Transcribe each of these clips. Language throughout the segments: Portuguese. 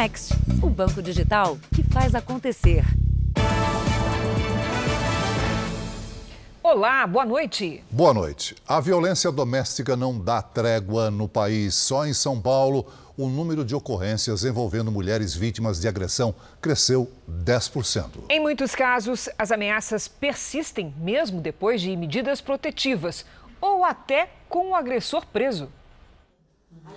Next, o banco digital que faz acontecer. Olá, boa noite. Boa noite. A violência doméstica não dá trégua no país. Só em São Paulo, o número de ocorrências envolvendo mulheres vítimas de agressão cresceu 10%. Em muitos casos, as ameaças persistem mesmo depois de medidas protetivas ou até com o agressor preso.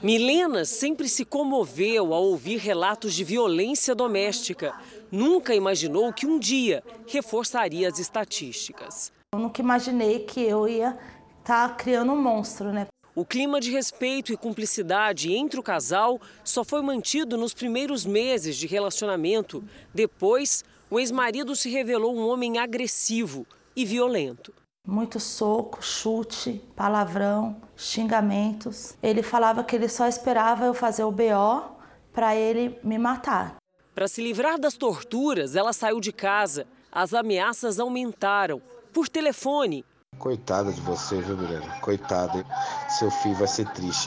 Milena sempre se comoveu ao ouvir relatos de violência doméstica. Nunca imaginou que um dia reforçaria as estatísticas. Eu nunca imaginei que eu ia estar tá criando um monstro, né? O clima de respeito e cumplicidade entre o casal só foi mantido nos primeiros meses de relacionamento. Depois, o ex-marido se revelou um homem agressivo e violento. Muito soco, chute, palavrão, xingamentos. Ele falava que ele só esperava eu fazer o BO para ele me matar. Para se livrar das torturas, ela saiu de casa. As ameaças aumentaram por telefone. Coitada de você, viu, Miranda? Coitada, seu filho vai ser triste.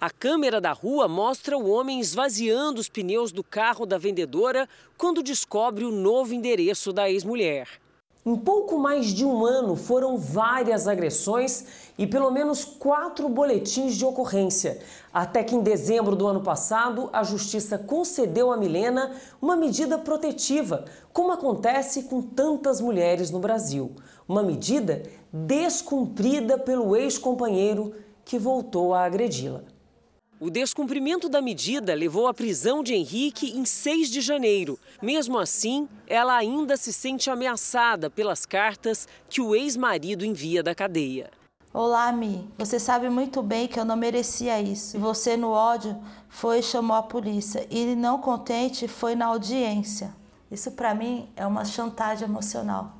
A câmera da rua mostra o homem esvaziando os pneus do carro da vendedora quando descobre o novo endereço da ex-mulher. Em pouco mais de um ano, foram várias agressões e pelo menos quatro boletins de ocorrência. Até que em dezembro do ano passado, a Justiça concedeu a Milena uma medida protetiva, como acontece com tantas mulheres no Brasil. Uma medida descumprida pelo ex-companheiro que voltou a agredi-la. O descumprimento da medida levou à prisão de Henrique em 6 de janeiro. Mesmo assim, ela ainda se sente ameaçada pelas cartas que o ex-marido envia da cadeia. Olá, Mi. Você sabe muito bem que eu não merecia isso. Você, no ódio, foi e chamou a polícia. E não contente, foi na audiência. Isso, para mim, é uma chantagem emocional.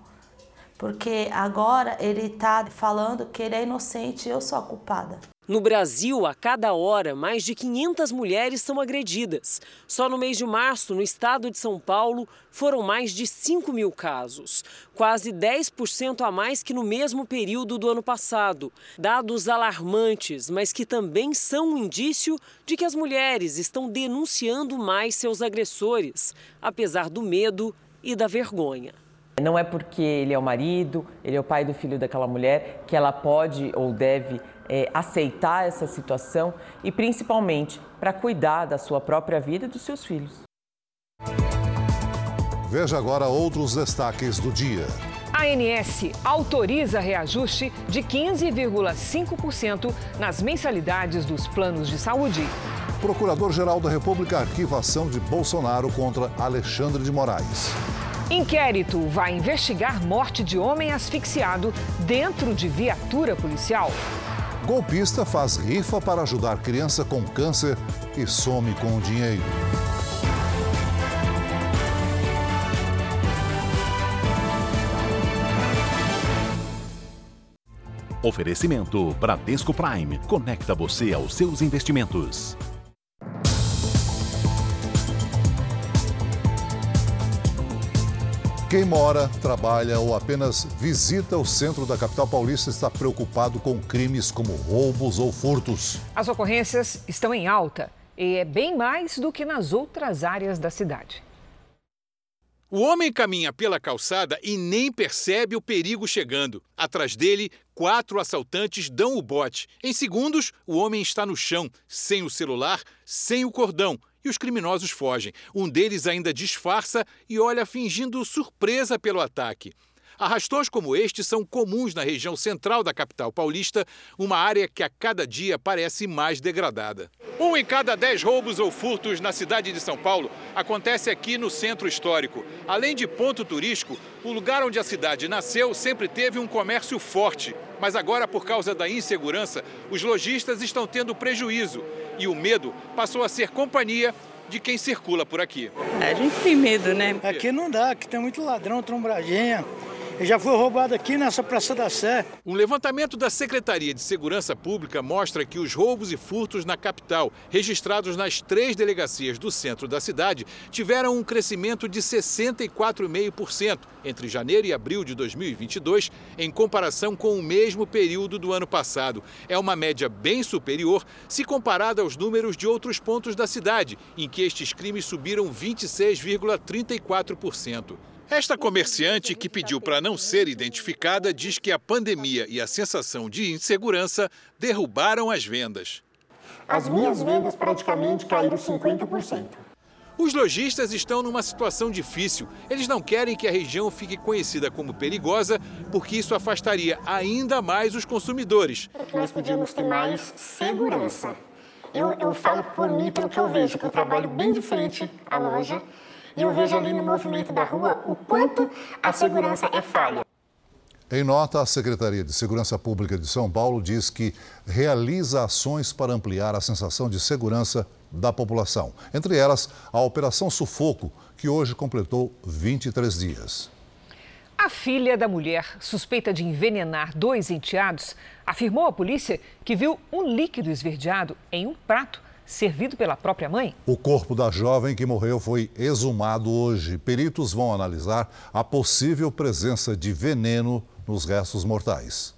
Porque agora ele está falando que ele é inocente e eu sou a culpada. No Brasil, a cada hora, mais de 500 mulheres são agredidas. Só no mês de março, no estado de São Paulo, foram mais de 5 mil casos, quase 10% a mais que no mesmo período do ano passado. Dados alarmantes, mas que também são um indício de que as mulheres estão denunciando mais seus agressores, apesar do medo e da vergonha. Não é porque ele é o marido, ele é o pai do filho daquela mulher, que ela pode ou deve é, aceitar essa situação e principalmente para cuidar da sua própria vida e dos seus filhos. Veja agora outros destaques do dia. A ANS autoriza reajuste de 15,5% nas mensalidades dos planos de saúde. Procurador-Geral da República arquiva ação de Bolsonaro contra Alexandre de Moraes. Inquérito vai investigar morte de homem asfixiado dentro de viatura policial. Golpista faz rifa para ajudar criança com câncer e some com o dinheiro. Oferecimento Bradesco Prime. Conecta você aos seus investimentos. Quem mora, trabalha ou apenas visita o centro da capital paulista está preocupado com crimes como roubos ou furtos. As ocorrências estão em alta e é bem mais do que nas outras áreas da cidade. O homem caminha pela calçada e nem percebe o perigo chegando. Atrás dele, quatro assaltantes dão o bote. Em segundos, o homem está no chão, sem o celular, sem o cordão e os criminosos fogem. Um deles ainda disfarça e olha fingindo surpresa pelo ataque. Arrastões como este são comuns na região central da capital paulista, uma área que a cada dia parece mais degradada. Um em cada dez roubos ou furtos na cidade de São Paulo acontece aqui no centro histórico. Além de ponto turístico, o lugar onde a cidade nasceu sempre teve um comércio forte. Mas agora, por causa da insegurança, os lojistas estão tendo prejuízo e o medo passou a ser companhia de quem circula por aqui. A gente tem medo, né? Aqui não dá, aqui tem muito ladrão, trombragenha Eu já fui roubado aqui nessa Praça da Sé. Um levantamento da Secretaria de Segurança Pública mostra que os roubos e furtos na capital, registrados nas três delegacias do centro da cidade, tiveram um crescimento de 64,5% entre janeiro e abril de 2022, em comparação com o mesmo período do ano passado. É uma média bem superior se comparada aos números de outros pontos da cidade, em que estes crimes subiram 26,34%. Esta comerciante, que pediu para não ser identificada, diz que a pandemia e a sensação de insegurança derrubaram as vendas. As minhas vendas praticamente caíram 50%. Os lojistas estão numa situação difícil. Eles não querem que a região fique conhecida como perigosa, porque isso afastaria ainda mais os consumidores. Nós podíamos ter mais segurança. Eu, eu falo por mim, pelo que eu vejo, que eu trabalho bem de frente à loja. E eu vejo ali no movimento da rua o quanto a segurança é falha. Em nota, a Secretaria de Segurança Pública de São Paulo diz que realiza ações para ampliar a sensação de segurança da população. Entre elas, a Operação Sufoco, que hoje completou 23 dias. A filha da mulher, suspeita de envenenar dois enteados, afirmou à polícia que viu um líquido esverdeado em um prato servido pela própria mãe? O corpo da jovem que morreu foi exumado hoje. Peritos vão analisar a possível presença de veneno nos restos mortais.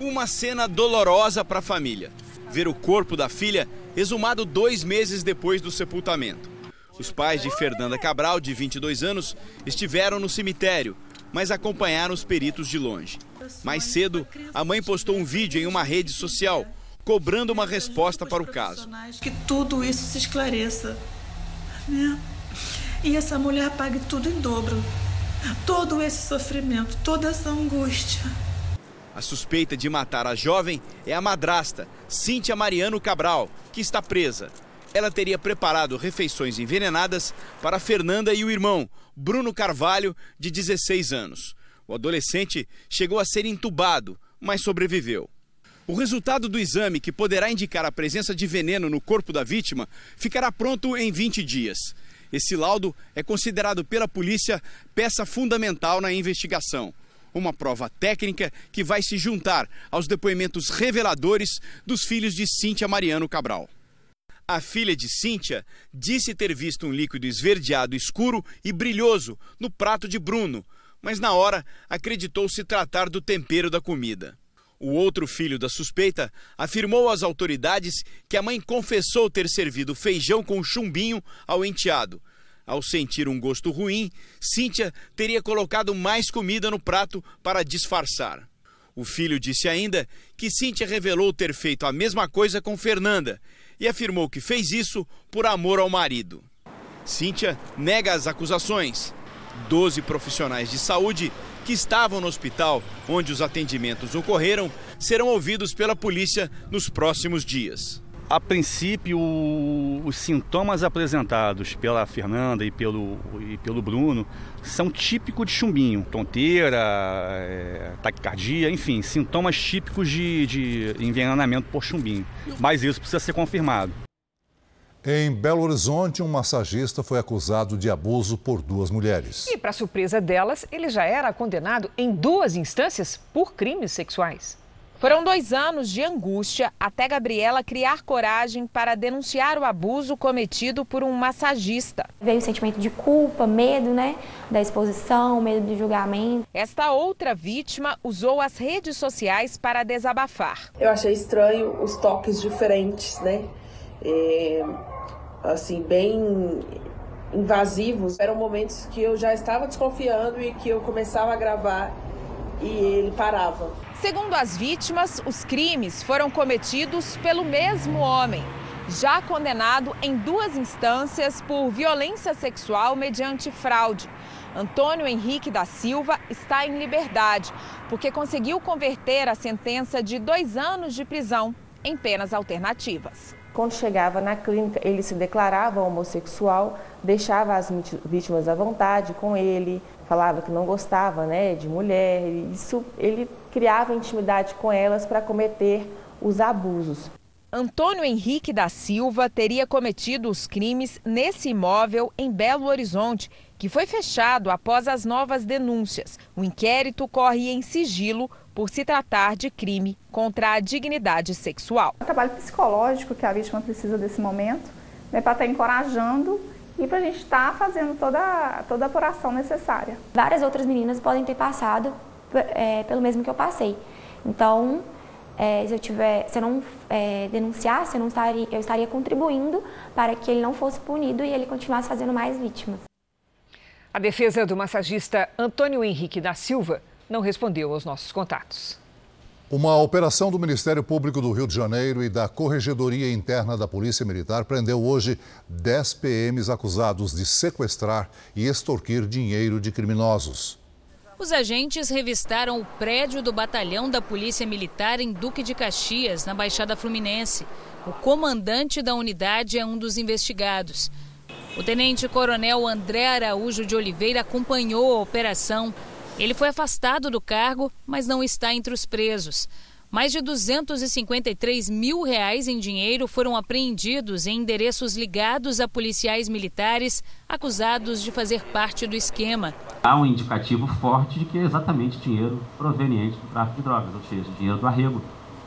Uma cena dolorosa para a família. Ver o corpo da filha exumado dois meses depois do sepultamento. Os pais de Fernanda Cabral, de 22 anos, estiveram no cemitério, mas acompanharam os peritos de longe. Mais cedo, a mãe postou um vídeo em uma rede social cobrando uma resposta para o caso. Que tudo isso se esclareça. Né? E essa mulher pague tudo em dobro. Todo esse sofrimento, toda essa angústia. A suspeita de matar a jovem é a madrasta, Cíntia Mariano Cabral, que está presa. Ela teria preparado refeições envenenadas para Fernanda e o irmão, Bruno Carvalho, de 16 anos. O adolescente chegou a ser entubado, mas sobreviveu. O resultado do exame, que poderá indicar a presença de veneno no corpo da vítima, ficará pronto em 20 dias. Esse laudo é considerado pela polícia peça fundamental na investigação. Uma prova técnica que vai se juntar aos depoimentos reveladores dos filhos de Cíntia Mariano Cabral. A filha de Cíntia disse ter visto um líquido esverdeado escuro e brilhoso no prato de Bruno, mas na hora acreditou se tratar do tempero da comida. O outro filho da suspeita afirmou às autoridades que a mãe confessou ter servido feijão com chumbinho ao enteado. Ao sentir um gosto ruim, Cíntia teria colocado mais comida no prato para disfarçar. O filho disse ainda que Cíntia revelou ter feito a mesma coisa com Fernanda e afirmou que fez isso por amor ao marido. Cíntia nega as acusações. Doze profissionais de saúde que estavam no hospital onde os atendimentos ocorreram serão ouvidos pela polícia nos próximos dias. A princípio, os sintomas apresentados pela Fernanda e pelo, e pelo Bruno são típicos de chumbinho. Tonteira, é, taquicardia, enfim, sintomas típicos de, de envenenamento por chumbinho. Mas isso precisa ser confirmado. Em Belo Horizonte, um massagista foi acusado de abuso por duas mulheres. E, para surpresa delas, ele já era condenado em duas instâncias por crimes sexuais. Foram dois anos de angústia até Gabriela criar coragem para denunciar o abuso cometido por um massagista. Veio o sentimento de culpa, medo, né? Da exposição, medo do julgamento. Esta outra vítima usou as redes sociais para desabafar. Eu achei estranho os toques diferentes, né? É, assim, bem invasivos. Eram momentos que eu já estava desconfiando e que eu começava a gravar e ele parava. Segundo as vítimas, os crimes foram cometidos pelo mesmo homem, já condenado em duas instâncias por violência sexual mediante fraude. Antônio Henrique da Silva está em liberdade, porque conseguiu converter a sentença de dois anos de prisão em penas alternativas. Quando chegava na clínica, ele se declarava homossexual, deixava as vítimas à vontade com ele, falava que não gostava né, de mulher. Isso ele criava intimidade com elas para cometer os abusos. Antônio Henrique da Silva teria cometido os crimes nesse imóvel em Belo Horizonte que foi fechado após as novas denúncias. O inquérito corre em sigilo por se tratar de crime contra a dignidade sexual. O trabalho psicológico que a vítima precisa desse momento, né, para estar tá encorajando e para a gente estar tá fazendo toda, toda a apuração necessária. Várias outras meninas podem ter passado é, pelo mesmo que eu passei. Então, é, se eu tiver, se eu não é, denunciasse, eu, não estaria, eu estaria contribuindo para que ele não fosse punido e ele continuasse fazendo mais vítimas. A defesa do massagista Antônio Henrique da Silva não respondeu aos nossos contatos. Uma operação do Ministério Público do Rio de Janeiro e da Corregedoria Interna da Polícia Militar prendeu hoje 10 PMs acusados de sequestrar e extorquir dinheiro de criminosos. Os agentes revistaram o prédio do batalhão da Polícia Militar em Duque de Caxias, na Baixada Fluminense. O comandante da unidade é um dos investigados. O tenente-coronel André Araújo de Oliveira acompanhou a operação. Ele foi afastado do cargo, mas não está entre os presos. Mais de 253 mil reais em dinheiro foram apreendidos em endereços ligados a policiais militares acusados de fazer parte do esquema. Há um indicativo forte de que é exatamente dinheiro proveniente do tráfico de drogas, ou seja, dinheiro do arrego,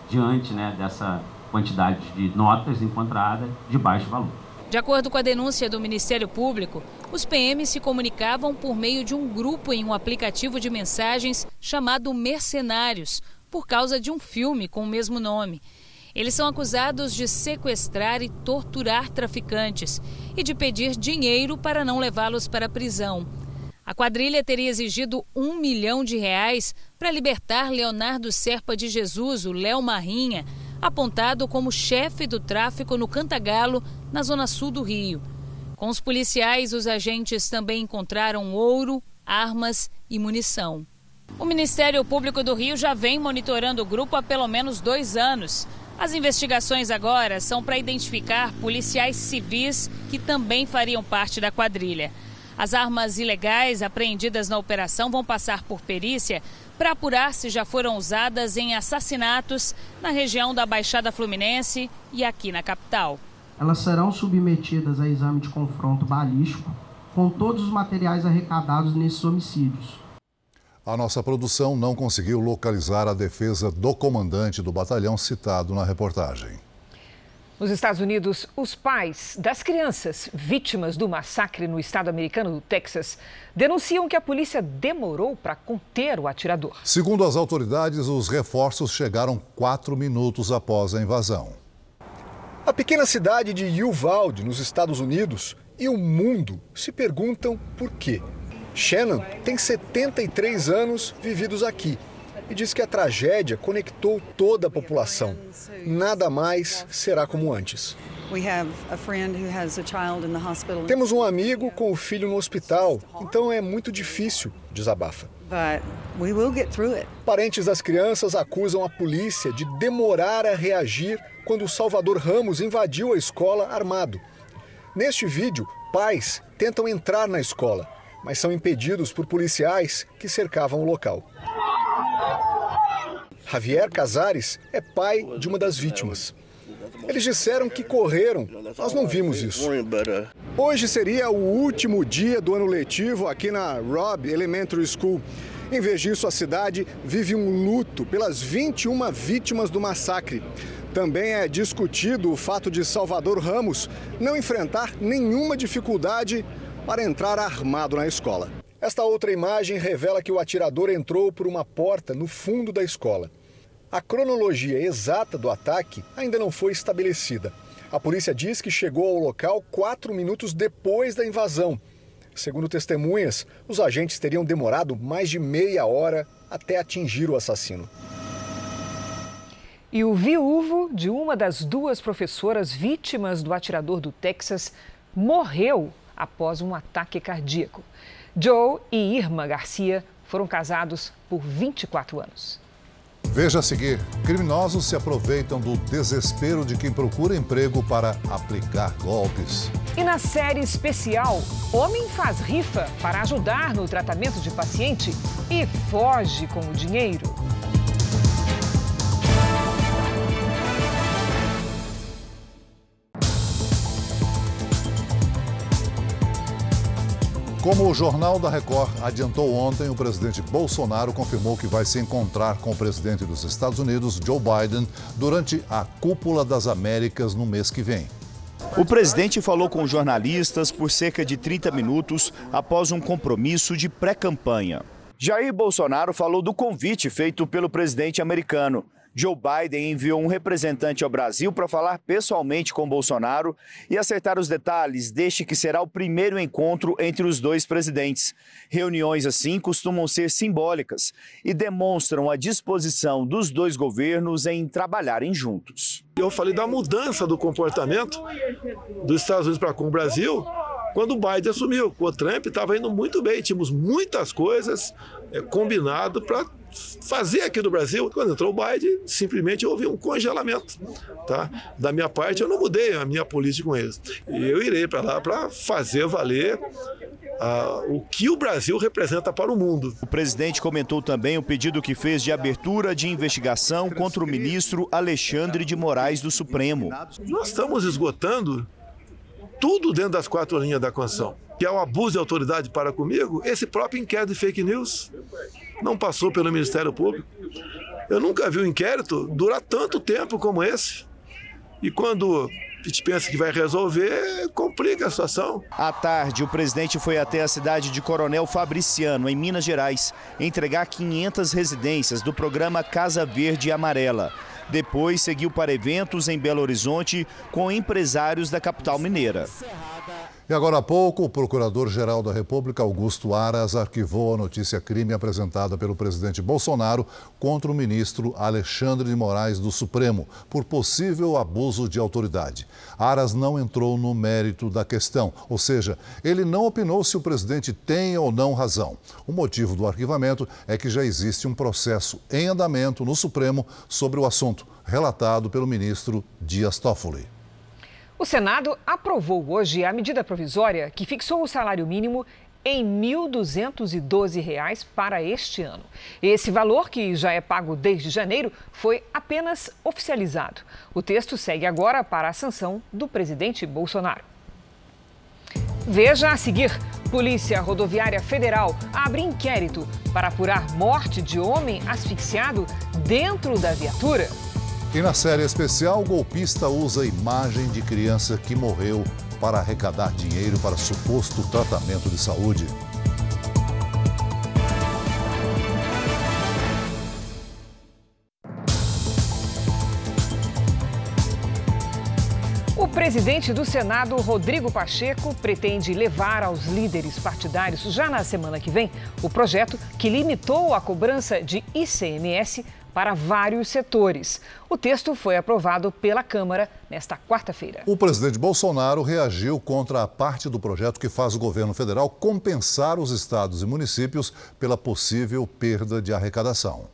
diante né, dessa quantidade de notas encontradas de baixo valor. De acordo com a denúncia do Ministério Público, os PMs se comunicavam por meio de um grupo em um aplicativo de mensagens chamado Mercenários, por causa de um filme com o mesmo nome. Eles são acusados de sequestrar e torturar traficantes e de pedir dinheiro para não levá-los para a prisão. A quadrilha teria exigido um milhão de reais para libertar Leonardo Serpa de Jesus, o Léo Marrinha, apontado como chefe do tráfico no Cantagalo, na zona sul do Rio. Com os policiais, os agentes também encontraram ouro, armas e munição. O Ministério Público do Rio já vem monitorando o grupo há pelo menos dois anos. As investigações agora são para identificar policiais civis que também fariam parte da quadrilha. As armas ilegais apreendidas na operação vão passar por perícia para apurar se já foram usadas em assassinatos na região da Baixada Fluminense e aqui na capital. Elas serão submetidas a exame de confronto balístico com todos os materiais arrecadados nesses homicídios. A nossa produção não conseguiu localizar a defesa do comandante do batalhão citado na reportagem. Nos Estados Unidos, os pais das crianças vítimas do massacre no estado americano do Texas denunciam que a polícia demorou para conter o atirador. Segundo as autoridades, os reforços chegaram quatro minutos após a invasão. A pequena cidade de Uvalde, nos Estados Unidos, e o mundo se perguntam por quê. Shannon tem 73 anos vividos aqui e diz que a tragédia conectou toda a população. Nada mais será como antes. Temos um amigo com o filho no hospital, então é muito difícil, desabafa. Parentes das crianças acusam a polícia de demorar a reagir quando Salvador Ramos invadiu a escola armado. Neste vídeo, pais tentam entrar na escola, mas são impedidos por policiais que cercavam o local. Javier Casares é pai de uma das vítimas. Eles disseram que correram. Nós não vimos isso. Hoje seria o último dia do ano letivo aqui na Robb Elementary School. Em vez disso, a cidade vive um luto pelas 21 vítimas do massacre. Também é discutido o fato de Salvador Ramos não enfrentar nenhuma dificuldade para entrar armado na escola. Esta outra imagem revela que o atirador entrou por uma porta no fundo da escola. A cronologia exata do ataque ainda não foi estabelecida. A polícia diz que chegou ao local quatro minutos depois da invasão. Segundo testemunhas, os agentes teriam demorado mais de meia hora até atingir o assassino. E o viúvo de uma das duas professoras vítimas do atirador do Texas morreu após um ataque cardíaco. Joe e Irma Garcia foram casados por 24 anos. Veja a seguir: criminosos se aproveitam do desespero de quem procura emprego para aplicar golpes. E na série especial, homem faz rifa para ajudar no tratamento de paciente e foge com o dinheiro. Como o Jornal da Record adiantou ontem, o presidente Bolsonaro confirmou que vai se encontrar com o presidente dos Estados Unidos, Joe Biden, durante a Cúpula das Américas no mês que vem. O presidente falou com jornalistas por cerca de 30 minutos após um compromisso de pré-campanha. Jair Bolsonaro falou do convite feito pelo presidente americano. Joe Biden enviou um representante ao Brasil para falar pessoalmente com Bolsonaro e acertar os detalhes deste que será o primeiro encontro entre os dois presidentes. Reuniões assim costumam ser simbólicas e demonstram a disposição dos dois governos em trabalharem juntos. Eu falei da mudança do comportamento dos Estados Unidos para com o Brasil quando o Biden assumiu. O Trump estava indo muito bem, tínhamos muitas coisas é, combinado para fazer aqui no Brasil. Quando entrou o Biden, simplesmente houve um congelamento. Tá? Da minha parte, eu não mudei a minha política com eles. E eu irei para lá para fazer valer Uh, o que o Brasil representa para o mundo. O presidente comentou também o pedido que fez de abertura de investigação contra o ministro Alexandre de Moraes do Supremo. Nós estamos esgotando tudo dentro das quatro linhas da Constituição. Que é o abuso de autoridade para comigo, esse próprio inquérito de fake news não passou pelo Ministério Público. Eu nunca vi um inquérito durar tanto tempo como esse. E quando a gente pensa que vai resolver, complica a situação. À tarde, o presidente foi até a cidade de Coronel Fabriciano, em Minas Gerais, entregar 500 residências do programa Casa Verde e Amarela. Depois seguiu para eventos em Belo Horizonte com empresários da capital mineira. E agora há pouco, o Procurador-Geral da República, Augusto Aras, arquivou a notícia crime apresentada pelo presidente Bolsonaro contra o ministro Alexandre de Moraes do Supremo por possível abuso de autoridade. Aras não entrou no mérito da questão, ou seja, ele não opinou se o presidente tem ou não razão. O motivo do arquivamento é que já existe um processo em andamento no Supremo sobre o assunto, relatado pelo ministro Dias Toffoli. O Senado aprovou hoje a medida provisória que fixou o salário mínimo em R$ 1.212 para este ano. Esse valor, que já é pago desde janeiro, foi apenas oficializado. O texto segue agora para a sanção do presidente Bolsonaro. Veja a seguir: Polícia Rodoviária Federal abre inquérito para apurar morte de homem asfixiado dentro da viatura. E na série especial, golpista usa imagem de criança que morreu para arrecadar dinheiro para suposto tratamento de saúde. O presidente do Senado, Rodrigo Pacheco, pretende levar aos líderes partidários já na semana que vem o projeto que limitou a cobrança de ICMS para vários setores. O texto foi aprovado pela Câmara nesta quarta-feira. O presidente Bolsonaro reagiu contra a parte do projeto que faz o governo federal compensar os estados e municípios pela possível perda de arrecadação.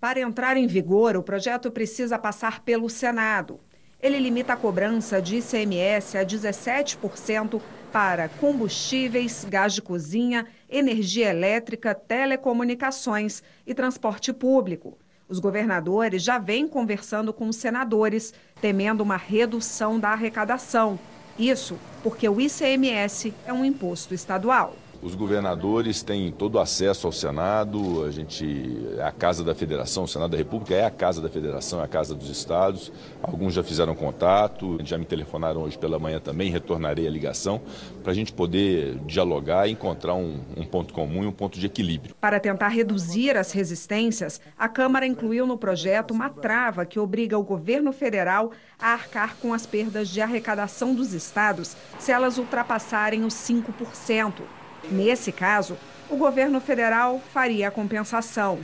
Para entrar em vigor, o projeto precisa passar pelo Senado. Ele limita a cobrança de ICMS a 17% para combustíveis, gás de cozinha, energia elétrica, telecomunicações e transporte público. Os governadores já vêm conversando com os senadores, temendo uma redução da arrecadação. Isso porque o ICMS é um imposto estadual. Os governadores têm todo acesso ao Senado, a gente é a casa da Federação, o Senado da República é a casa da Federação, é a casa dos estados. Alguns já fizeram contato, já me telefonaram hoje pela manhã também, retornarei a ligação para a gente poder dialogar e encontrar um, um ponto comum e um ponto de equilíbrio. Para tentar reduzir as resistências, a Câmara incluiu no projeto uma trava que obriga o governo federal a arcar com as perdas de arrecadação dos estados se elas ultrapassarem os 5%. Nesse caso, o governo federal faria a compensação.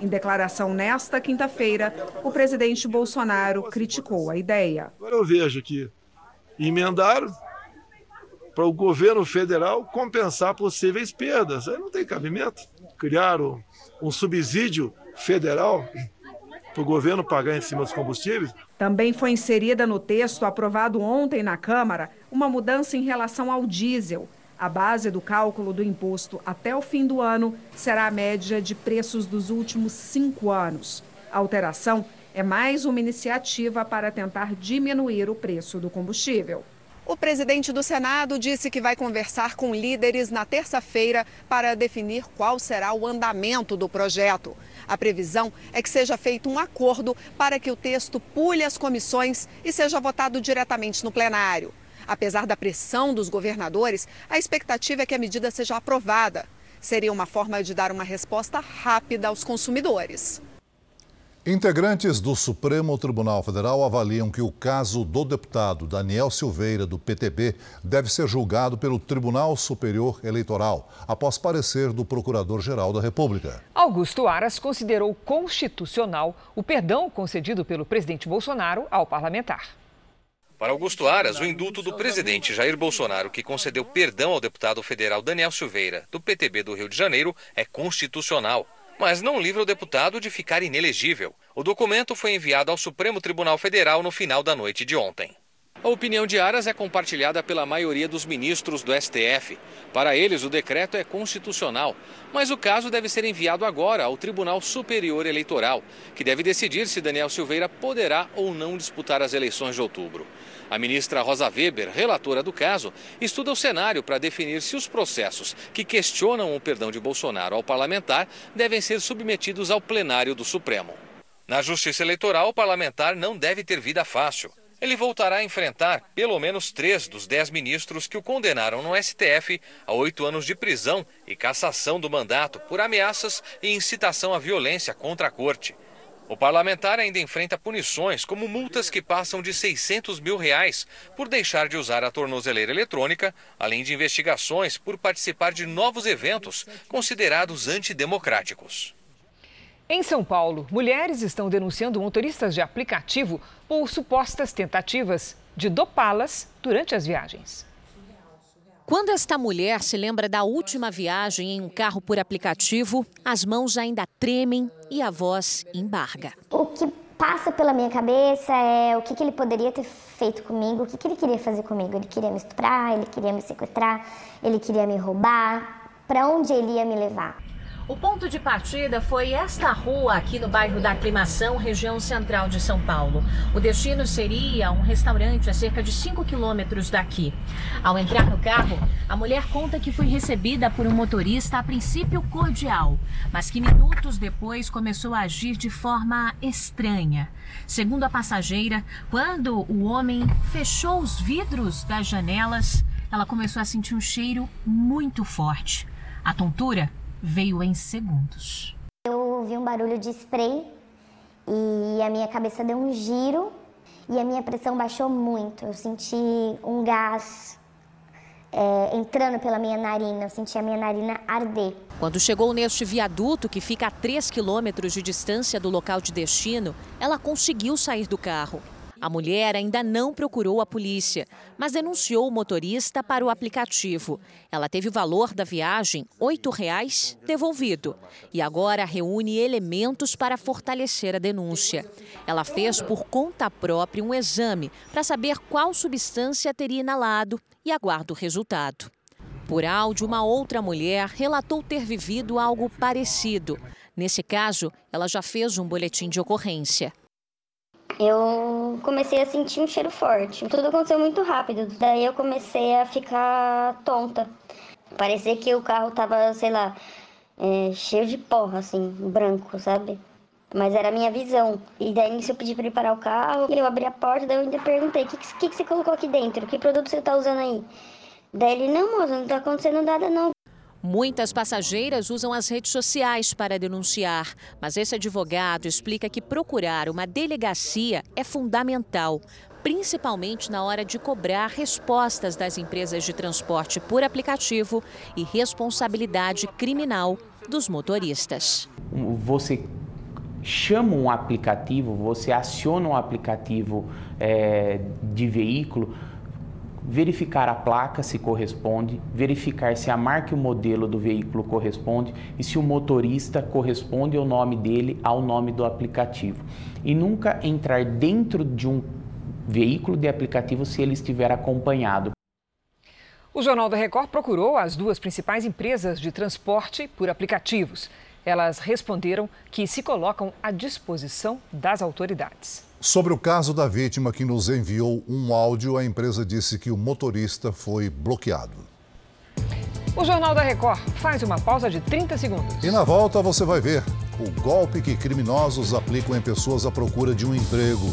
Em declaração nesta quinta-feira, o presidente Bolsonaro criticou a ideia. Agora eu vejo que emendaram para o governo federal compensar possíveis perdas. Aí não tem cabimento. Criaram um subsídio federal para o governo pagar em cima dos combustíveis. Também foi inserida no texto aprovado ontem na Câmara uma mudança em relação ao diesel. A base do cálculo do imposto até o fim do ano será a média de preços dos últimos cinco anos. A alteração é mais uma iniciativa para tentar diminuir o preço do combustível. O presidente do Senado disse que vai conversar com líderes na terça-feira para definir qual será o andamento do projeto. A previsão é que seja feito um acordo para que o texto pule as comissões e seja votado diretamente no plenário. Apesar da pressão dos governadores, a expectativa é que a medida seja aprovada. Seria uma forma de dar uma resposta rápida aos consumidores. Integrantes do Supremo Tribunal Federal avaliam que o caso do deputado Daniel Silveira, do PTB, deve ser julgado pelo Tribunal Superior Eleitoral, após parecer do Procurador-Geral da República. Augusto Aras considerou constitucional o perdão concedido pelo presidente Bolsonaro ao parlamentar. Para Augusto Aras, o indulto do presidente Jair Bolsonaro, que concedeu perdão ao deputado federal Daniel Silveira, do PTB do Rio de Janeiro, é constitucional mas não livra o deputado de ficar inelegível. O documento foi enviado ao Supremo Tribunal Federal no final da noite de ontem. A opinião de Aras é compartilhada pela maioria dos ministros do STF. Para eles, o decreto é constitucional, mas o caso deve ser enviado agora ao Tribunal Superior Eleitoral, que deve decidir se Daniel Silveira poderá ou não disputar as eleições de outubro. A ministra Rosa Weber, relatora do caso, estuda o cenário para definir se os processos que questionam o perdão de Bolsonaro ao parlamentar devem ser submetidos ao plenário do Supremo. Na Justiça Eleitoral, o parlamentar não deve ter vida fácil. Ele voltará a enfrentar pelo menos três dos dez ministros que o condenaram no STF a oito anos de prisão e cassação do mandato por ameaças e incitação à violência contra a corte. O parlamentar ainda enfrenta punições, como multas que passam de 600 mil reais por deixar de usar a tornozeleira eletrônica, além de investigações por participar de novos eventos considerados antidemocráticos. Em São Paulo, mulheres estão denunciando motoristas de aplicativo por supostas tentativas de dopá-las durante as viagens. Quando esta mulher se lembra da última viagem em um carro por aplicativo, as mãos ainda tremem e a voz embarga. O que passa pela minha cabeça é o que, ele poderia ter feito comigo, o que ele queria fazer comigo. Ele queria me estuprar, ele queria me sequestrar, ele queria me roubar. Para onde ele ia me levar? O ponto de partida foi esta rua aqui no bairro da Aclimação, região central de São Paulo. O destino seria um restaurante a cerca de 5 quilômetros daqui. Ao entrar no carro, a mulher conta que foi recebida por um motorista a princípio cordial, mas que minutos depois começou a agir de forma estranha. Segundo a passageira, quando o homem fechou os vidros das janelas, ela começou a sentir um cheiro muito forte. A tontura veio em segundos. Eu ouvi um barulho de spray e a minha cabeça deu um giro e a minha pressão baixou muito. Eu senti um gás é, entrando pela minha narina, eu senti a minha narina arder. Quando chegou neste viaduto, que fica a 3 quilômetros de distância do local de destino, ela conseguiu sair do carro. A mulher ainda não procurou a polícia, mas denunciou o motorista para o aplicativo. Ela teve o valor da viagem, R$ 8,00, devolvido. E agora reúne elementos para fortalecer a denúncia. Ela fez por conta própria um exame para saber qual substância teria inalado e aguarda o resultado. Por áudio, uma outra mulher relatou ter vivido algo parecido. Nesse caso, ela já fez um boletim de ocorrência eu comecei a sentir um cheiro forte. Tudo aconteceu muito rápido. Daí eu comecei a ficar tonta. Parecia que o carro tava, sei lá, é, cheio de porra, assim, branco, sabe? Mas era a minha visão. E daí eu pedi para ele parar o carro, eu abri a porta, daí eu ainda perguntei, o que, que, que você colocou aqui dentro? Que produto você tá usando aí? Daí ele, não, moça, não tá acontecendo nada não. Muitas passageiras usam as redes sociais para denunciar, mas esse advogado explica que procurar uma delegacia é fundamental, principalmente na hora de cobrar respostas das empresas de transporte por aplicativo e responsabilidade criminal dos motoristas. Você chama um aplicativo, você aciona um aplicativo é, de veículo verificar a placa se corresponde, verificar se a marca e o modelo do veículo corresponde e se o motorista corresponde ao nome dele ao nome do aplicativo. E nunca entrar dentro de um veículo de aplicativo se ele estiver acompanhado. O Jornal da Record procurou as duas principais empresas de transporte por aplicativos. Elas responderam que se colocam à disposição das autoridades. Sobre o caso da vítima que nos enviou um áudio, a empresa disse que o motorista foi bloqueado. O Jornal da Record faz uma pausa de 30 segundos. E na volta você vai ver o golpe que criminosos aplicam em pessoas à procura de um emprego.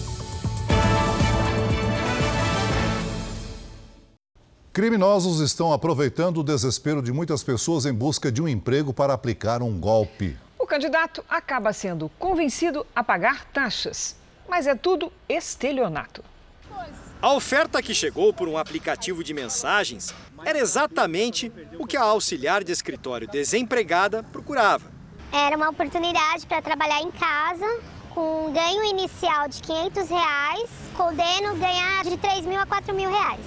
Criminosos estão aproveitando o desespero de muitas pessoas em busca de um emprego para aplicar um golpe. O candidato acaba sendo convencido a pagar taxas, mas é tudo estelionato. A oferta que chegou por um aplicativo de mensagens era exatamente o que a auxiliar de escritório desempregada procurava. Era uma oportunidade para trabalhar em casa, com um ganho inicial de 500 reais, podendo ganhar de 3 mil a 4 mil reais.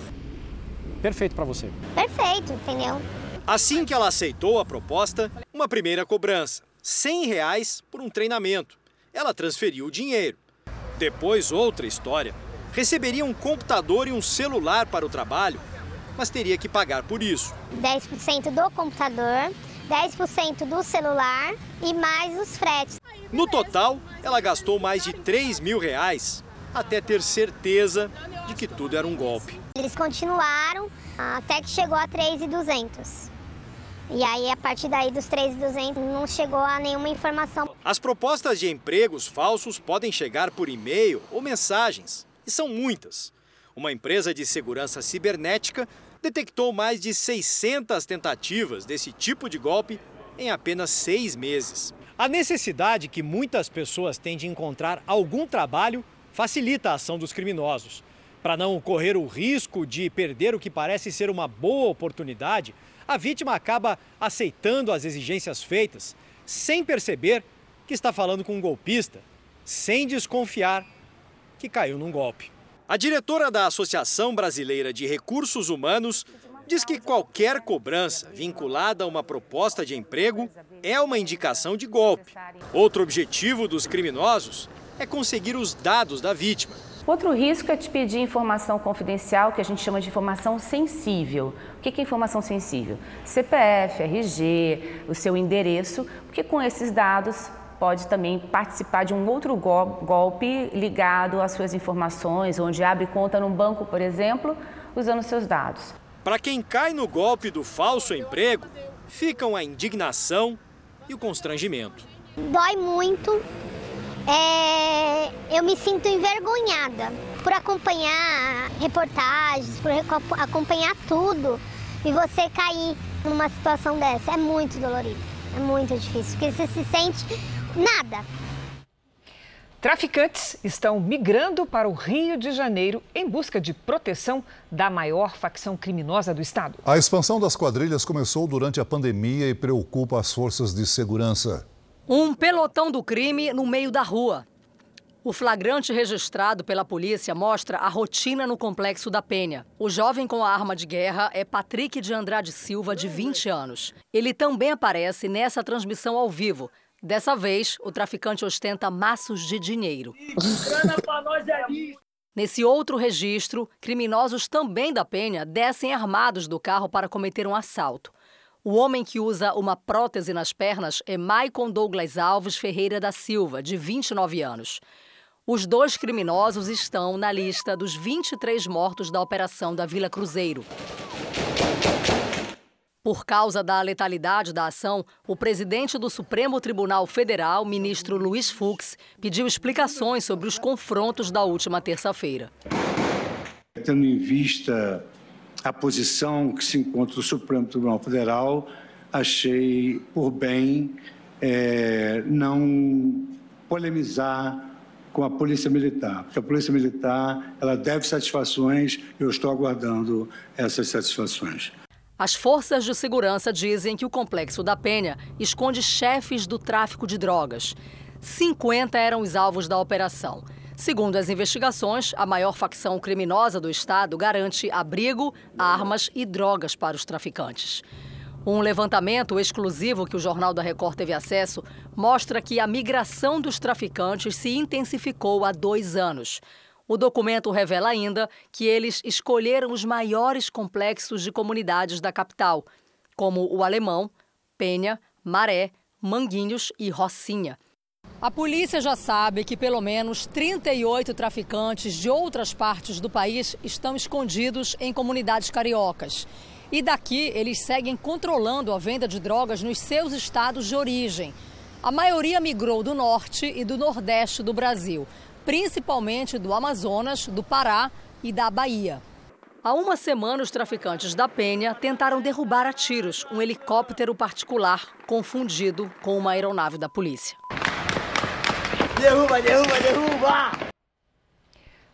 Perfeito para você. Perfeito, entendeu? Assim que ela aceitou a proposta, uma primeira cobrança, 100 reais por um treinamento. Ela transferiu o dinheiro. Depois, outra história. Receberia um computador e um celular para o trabalho, mas teria que pagar por isso. 10% do computador, 10% do celular e mais os fretes. No total, ela gastou mais de 3 mil reais até ter certeza de que tudo era um golpe. Eles continuaram até que chegou a 3,200. E aí, a partir daí dos 3,200, não chegou a nenhuma informação. As propostas de empregos falsos podem chegar por e-mail ou mensagens, e são muitas. Uma empresa de segurança cibernética detectou mais de 600 tentativas desse tipo de golpe em apenas seis meses. A necessidade que muitas pessoas têm de encontrar algum trabalho facilita a ação dos criminosos. Para não correr o risco de perder o que parece ser uma boa oportunidade, a vítima acaba aceitando as exigências feitas, sem perceber que está falando com um golpista, sem desconfiar que caiu num golpe. A diretora da Associação Brasileira de Recursos Humanos diz que qualquer cobrança vinculada a uma proposta de emprego é uma indicação de golpe. Outro objetivo dos criminosos é conseguir os dados da vítima. Outro risco é te pedir informação confidencial, que a gente chama de informação sensível. O que é informação sensível? CPF, RG, o seu endereço, porque com esses dados pode também participar de um outro golpe ligado às suas informações, onde abre conta no banco, por exemplo, usando seus dados. Para quem cai no golpe do falso emprego, ficam a indignação e o constrangimento. Dói muito, é, eu me sinto envergonhada por acompanhar reportagens, por acompanhar tudo e você cair numa situação dessa. É muito dolorido, é muito difícil, porque você se sente nada. Traficantes estão migrando para o Rio de Janeiro em busca de proteção da maior facção criminosa do estado. A expansão das quadrilhas começou durante a pandemia e preocupa as forças de segurança. Um pelotão do crime no meio da rua. O flagrante registrado pela polícia mostra a rotina no complexo da Penha. O jovem com a arma de guerra é Patrick de Andrade Silva, de 20 anos. Ele também aparece nessa transmissão ao vivo. Dessa vez, o traficante ostenta maços de dinheiro. Nesse outro registro, criminosos também da Penha descem armados do carro para cometer um assalto. O homem que usa uma prótese nas pernas é Maicon Douglas Alves Ferreira da Silva, de 29 anos. Os dois criminosos estão na lista dos 23 mortos da operação da Vila Cruzeiro. Por causa da letalidade da ação, o presidente do Supremo Tribunal Federal, ministro Luiz Fux, pediu explicações sobre os confrontos da última terça-feira. Tendo em vista a posição que se encontra o Supremo Tribunal Federal, achei por bem é, não polemizar com a Polícia Militar, porque a Polícia Militar ela deve satisfações e eu estou aguardando essas satisfações. As forças de segurança dizem que o complexo da Penha esconde chefes do tráfico de drogas. 50 eram os alvos da operação. Segundo as investigações, a maior facção criminosa do estado garante abrigo, armas e drogas para os traficantes. Um levantamento exclusivo que o Jornal da Record teve acesso mostra que a migração dos traficantes se intensificou há dois anos. O documento revela ainda que eles escolheram os maiores complexos de comunidades da capital, como o Alemão, Penha, Maré, Manguinhos e Rocinha. A polícia já sabe que pelo menos 38 traficantes de outras partes do país estão escondidos em comunidades cariocas. E daqui eles seguem controlando a venda de drogas nos seus estados de origem. A maioria migrou do norte e do nordeste do Brasil, principalmente do Amazonas, do Pará e da Bahia. Há uma semana, os traficantes da Penha tentaram derrubar a tiros um helicóptero particular confundido com uma aeronave da polícia. Derruba, derruba, derruba!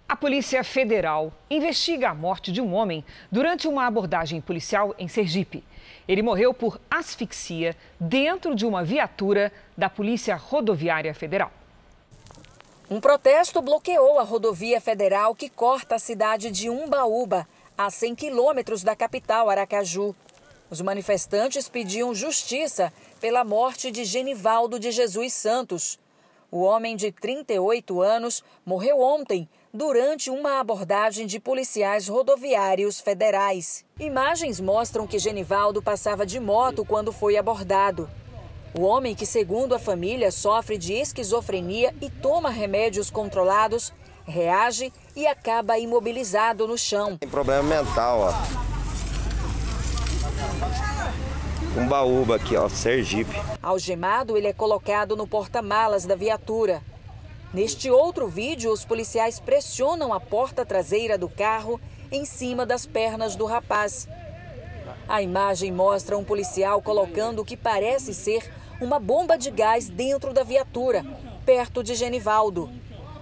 A Polícia Federal investiga a morte de um homem durante uma abordagem policial em Sergipe. Ele morreu por asfixia dentro de uma viatura da Polícia Rodoviária Federal. Um protesto bloqueou a rodovia federal que corta a cidade de Umbaúba, a 100 quilômetros da capital, Aracaju. Os manifestantes pediam justiça pela morte de Genivaldo de Jesus Santos. O homem de 38 anos morreu ontem durante uma abordagem de policiais rodoviários federais. Imagens mostram que Genivaldo passava de moto quando foi abordado. O homem, que segundo a família sofre de esquizofrenia e toma remédios controlados, reage e acaba imobilizado no chão. Tem problema mental, ó. Um baúba aqui, ó, Sergipe. Algemado, ele é colocado no porta-malas da viatura. Neste outro vídeo, os policiais pressionam a porta traseira do carro em cima das pernas do rapaz. A imagem mostra um policial colocando o que parece ser uma bomba de gás dentro da viatura, perto de Genivaldo.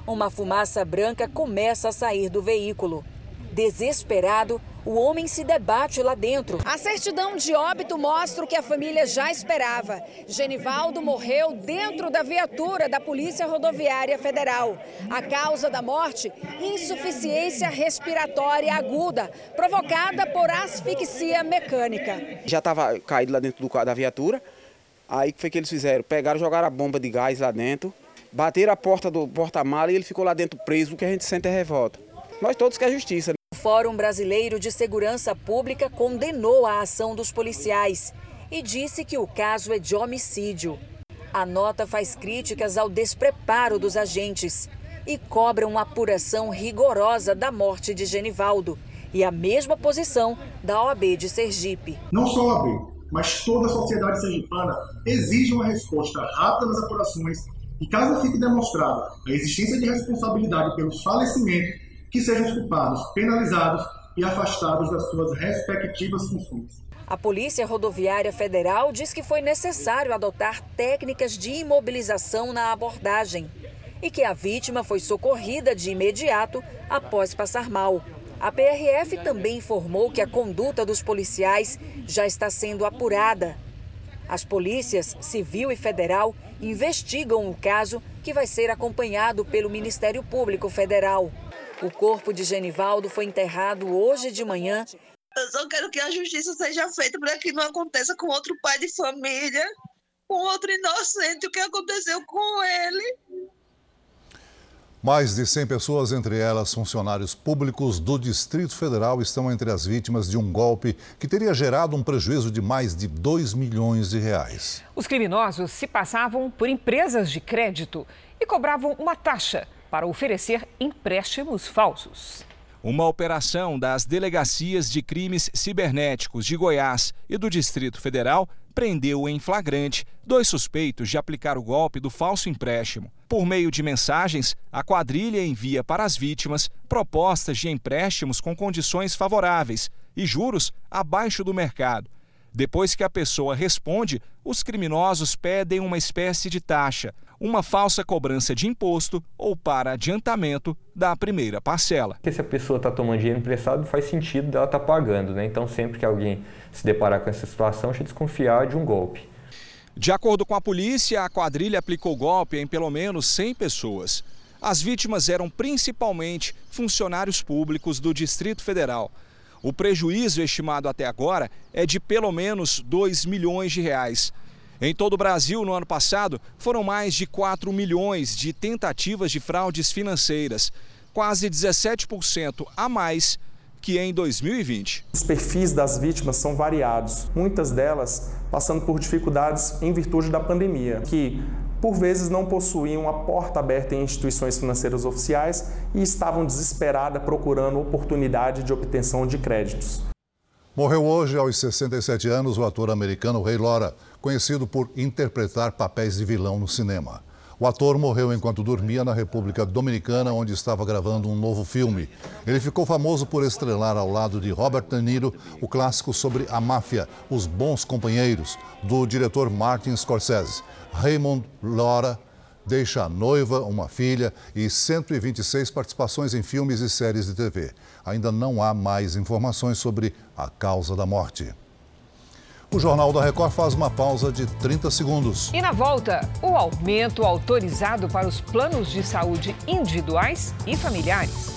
Uma fumaça branca começa a sair do veículo. Desesperado, o homem se debate lá dentro. A certidão de óbito mostra o que a família já esperava. Genivaldo morreu dentro da viatura da Polícia Rodoviária Federal. A causa da morte? Insuficiência respiratória aguda, provocada por asfixia mecânica. Já estava caído lá dentro do, da viatura. Aí que foi que eles fizeram? Pegaram, jogaram a bomba de gás lá dentro, bateram a porta do porta-mala e ele ficou lá dentro preso. O que a gente sente é revolta. Nós todos queremos justiça. O Fórum Brasileiro de Segurança Pública condenou a ação dos policiais e disse que o caso é de homicídio. A nota faz críticas ao despreparo dos agentes e cobra uma apuração rigorosa da morte de Genivaldo e a mesma posição da OAB de Sergipe. Não só a OAB, mas toda a sociedade sergipana exige uma resposta rápida nas apurações e, caso fique demonstrada a existência de responsabilidade pelo falecimento que sejam culpados, penalizados e afastados das suas respectivas funções. A Polícia Rodoviária Federal diz que foi necessário adotar técnicas de imobilização na abordagem e que a vítima foi socorrida de imediato após passar mal. A PRF também informou que a conduta dos policiais já está sendo apurada. As polícias civil e federal investigam o caso, que vai ser acompanhado pelo Ministério Público Federal. O corpo de Genivaldo foi enterrado hoje de manhã. Eu só quero que a justiça seja feita para que não aconteça com outro pai de família, com outro inocente, o que aconteceu com ele. Mais de 100 pessoas, entre elas funcionários públicos do Distrito Federal, estão entre as vítimas de um golpe que teria gerado um prejuízo de mais de 2 milhões de reais. Os criminosos se passavam por empresas de crédito e cobravam uma taxa para oferecer empréstimos falsos. Uma operação das delegacias de crimes cibernéticos de Goiás e do Distrito Federal prendeu em flagrante dois suspeitos de aplicar o golpe do falso empréstimo. Por meio de mensagens, a quadrilha envia para as vítimas propostas de empréstimos com condições favoráveis e juros abaixo do mercado. Depois que a pessoa responde, os criminosos pedem uma espécie de taxa, uma falsa cobrança de imposto ou para adiantamento da primeira parcela. Se a pessoa está tomando dinheiro emprestado, faz sentido dela estar tá pagando, né? Então, sempre que alguém se deparar com essa situação, deixa desconfiar de um golpe. De acordo com a polícia, a quadrilha aplicou golpe em pelo menos 100 pessoas. As vítimas eram principalmente funcionários públicos do Distrito Federal. O prejuízo estimado até agora é de pelo menos 2 milhões de reais. Em todo o Brasil, no ano passado, foram mais de 4 milhões de tentativas de fraudes financeiras, quase 17% a mais que em 2020. Os perfis das vítimas são variados, muitas delas passando por dificuldades em virtude da pandemia, que por vezes não possuíam a porta aberta em instituições financeiras oficiais e estavam desesperadas procurando oportunidade de obtenção de créditos. Morreu hoje, aos 67 anos, o ator americano Ray Lora, conhecido por interpretar papéis de vilão no cinema. O ator morreu enquanto dormia na República Dominicana, onde estava gravando um novo filme. Ele ficou famoso por estrelar ao lado de Robert De Niro o clássico sobre a máfia, Os Bons Companheiros, do diretor Martin Scorsese. Raymond Lora deixa a noiva, uma filha e 126 participações em filmes e séries de TV. Ainda não há mais informações sobre a causa da morte. O Jornal da Record faz uma pausa de 30 segundos. E na volta, o aumento autorizado para os planos de saúde individuais e familiares.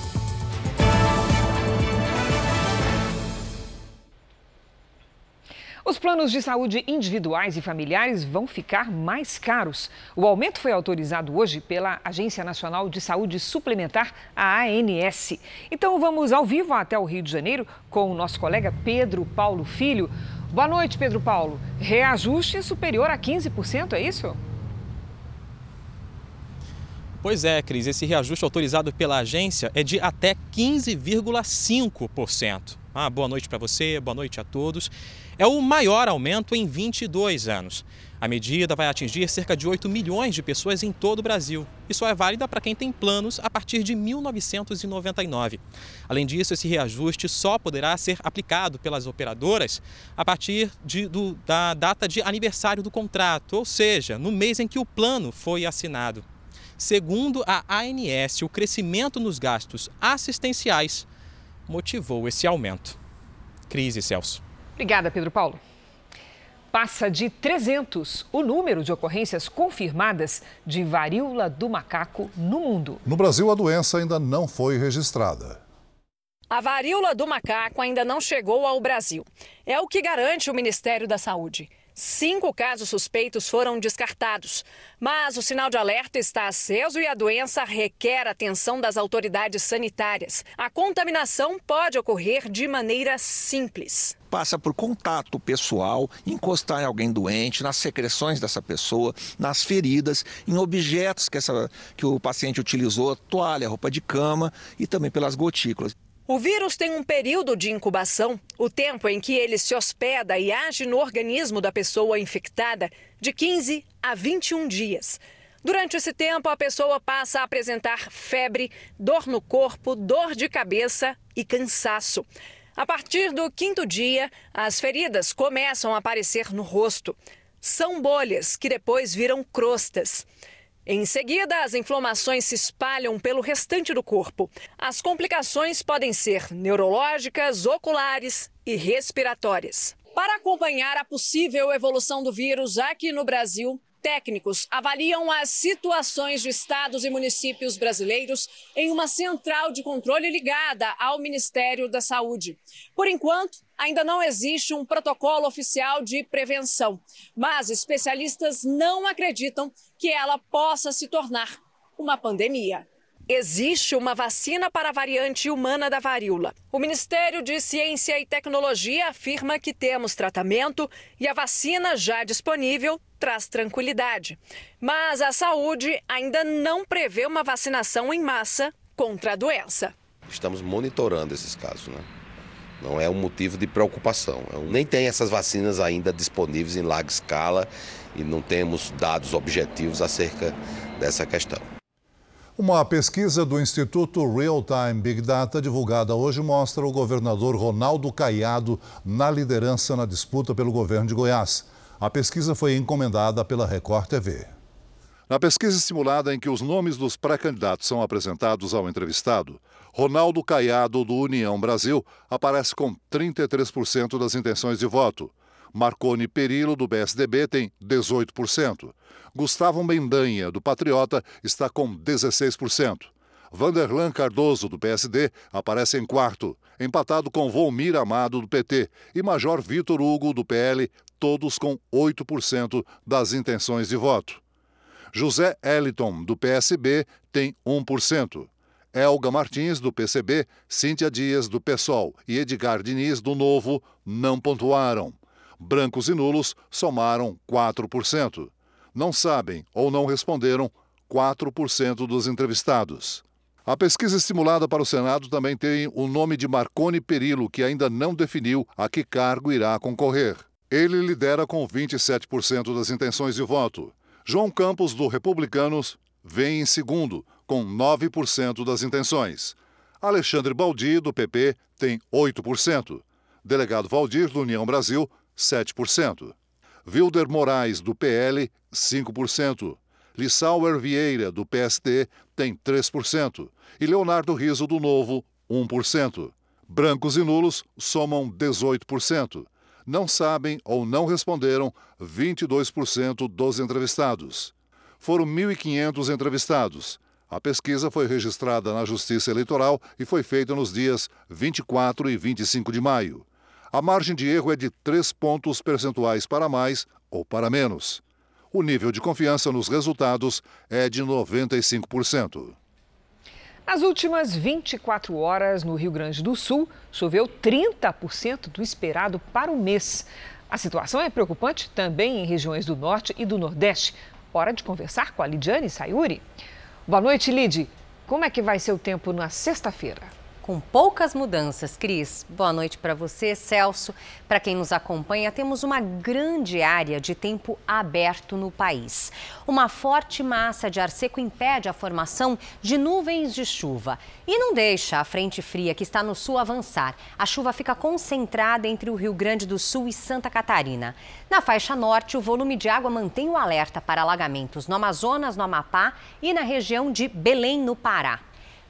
Os planos de saúde individuais e familiares vão ficar mais caros. O aumento foi autorizado hoje pela Agência Nacional de Saúde Suplementar, a ANS. Então vamos ao vivo até o Rio de Janeiro com o nosso colega Pedro Paulo Filho. Boa noite, Pedro Paulo. Reajuste superior a 15%, é isso? Pois é, Cris, esse reajuste autorizado pela agência é de até 15,5%. Ah, boa noite para você, boa noite a todos. É o maior aumento em 22 anos. A medida vai atingir cerca de 8 milhões de pessoas em todo o Brasil e só é válida para quem tem planos a partir de 1999. Além disso, esse reajuste só poderá ser aplicado pelas operadoras a partir de, do, da data de aniversário do contrato, ou seja, no mês em que o plano foi assinado. Segundo a ANS, o crescimento nos gastos assistenciais motivou esse aumento. Crise, Celso. Obrigada, Pedro Paulo. Passa de 300 o número de ocorrências confirmadas de varíola do macaco no mundo. No Brasil, a doença ainda não foi registrada. A varíola do macaco ainda não chegou ao Brasil. É o que garante o Ministério da Saúde. Cinco casos suspeitos foram descartados, mas o sinal de alerta está aceso e a doença requer atenção das autoridades sanitárias. A contaminação pode ocorrer de maneira simples passa por contato pessoal, encostar em alguém doente, nas secreções dessa pessoa, nas feridas, em objetos que, essa, que o paciente utilizou, toalha, roupa de cama e também pelas gotículas. O vírus tem um período de incubação, o tempo em que ele se hospeda e age no organismo da pessoa infectada, de 15 a 21 dias. Durante esse tempo, a pessoa passa a apresentar febre, dor no corpo, dor de cabeça e cansaço. A partir do quinto dia, as feridas começam a aparecer no rosto. São bolhas que depois viram crostas. Em seguida, as inflamações se espalham pelo restante do corpo. As complicações podem ser neurológicas, oculares e respiratórias. Para acompanhar a possível evolução do vírus aqui no Brasil, Técnicos avaliam as situações de estados e municípios brasileiros em uma central de controle ligada ao Ministério da Saúde. Por enquanto, ainda não existe um protocolo oficial de prevenção, mas especialistas não acreditam que ela possa se tornar uma pandemia. Existe uma vacina para a variante humana da varíola. O Ministério de Ciência e Tecnologia afirma que temos tratamento e a vacina já disponível traz tranquilidade. Mas a saúde ainda não prevê uma vacinação em massa contra a doença. Estamos monitorando esses casos, né? Não é um motivo de preocupação. É nem tem essas vacinas ainda disponíveis em larga escala e não temos dados objetivos acerca dessa questão. Uma pesquisa do Instituto Real Time Big Data, divulgada hoje, mostra o governador Ronaldo Caiado na liderança na disputa pelo governo de Goiás. A pesquisa foi encomendada pela Record TV. Na pesquisa simulada em que os nomes dos pré-candidatos são apresentados ao entrevistado, Ronaldo Caiado, do União Brasil, aparece com 33% das intenções de voto. Marconi Perillo, do BSDB, tem 18%. Gustavo Mendanha, do Patriota, está com 16%. Vanderlan Cardoso, do PSD, aparece em quarto, empatado com Volmir Amado, do PT, e Major Vitor Hugo, do PL, todos com 8% das intenções de voto. José Eliton, do PSB, tem 1%. Elga Martins, do PCB, Cíntia Dias, do PSOL e Edgar Diniz, do Novo, não pontuaram. Brancos e nulos somaram 4%. Não sabem ou não responderam 4% dos entrevistados. A pesquisa estimulada para o Senado também tem o nome de Marconi Perillo, que ainda não definiu a que cargo irá concorrer. Ele lidera com 27% das intenções de voto. João Campos, do Republicanos, vem em segundo, com 9% das intenções. Alexandre Baldi, do PP, tem 8%. Delegado Valdir, do União Brasil, 7%. Wilder Moraes, do PL, 5%. Lissauer Vieira, do PST, tem 3%. E Leonardo Riso, do Novo, 1%. Brancos e nulos somam 18%. Não sabem ou não responderam 22% dos entrevistados. Foram 1.500 entrevistados. A pesquisa foi registrada na Justiça Eleitoral e foi feita nos dias 24 e 25 de maio. A margem de erro é de 3 pontos percentuais para mais ou para menos. O nível de confiança nos resultados é de 95%. Nas últimas 24 horas, no Rio Grande do Sul, choveu 30% do esperado para o mês. A situação é preocupante também em regiões do Norte e do Nordeste. Hora de conversar com a Lidiane Sayuri. Boa noite, Lid. Como é que vai ser o tempo na sexta-feira? Com poucas mudanças. Cris, boa noite para você, Celso. Para quem nos acompanha, temos uma grande área de tempo aberto no país. Uma forte massa de ar seco impede a formação de nuvens de chuva e não deixa a frente fria que está no sul avançar. A chuva fica concentrada entre o Rio Grande do Sul e Santa Catarina. Na faixa norte, o volume de água mantém o alerta para alagamentos no Amazonas, no Amapá e na região de Belém, no Pará.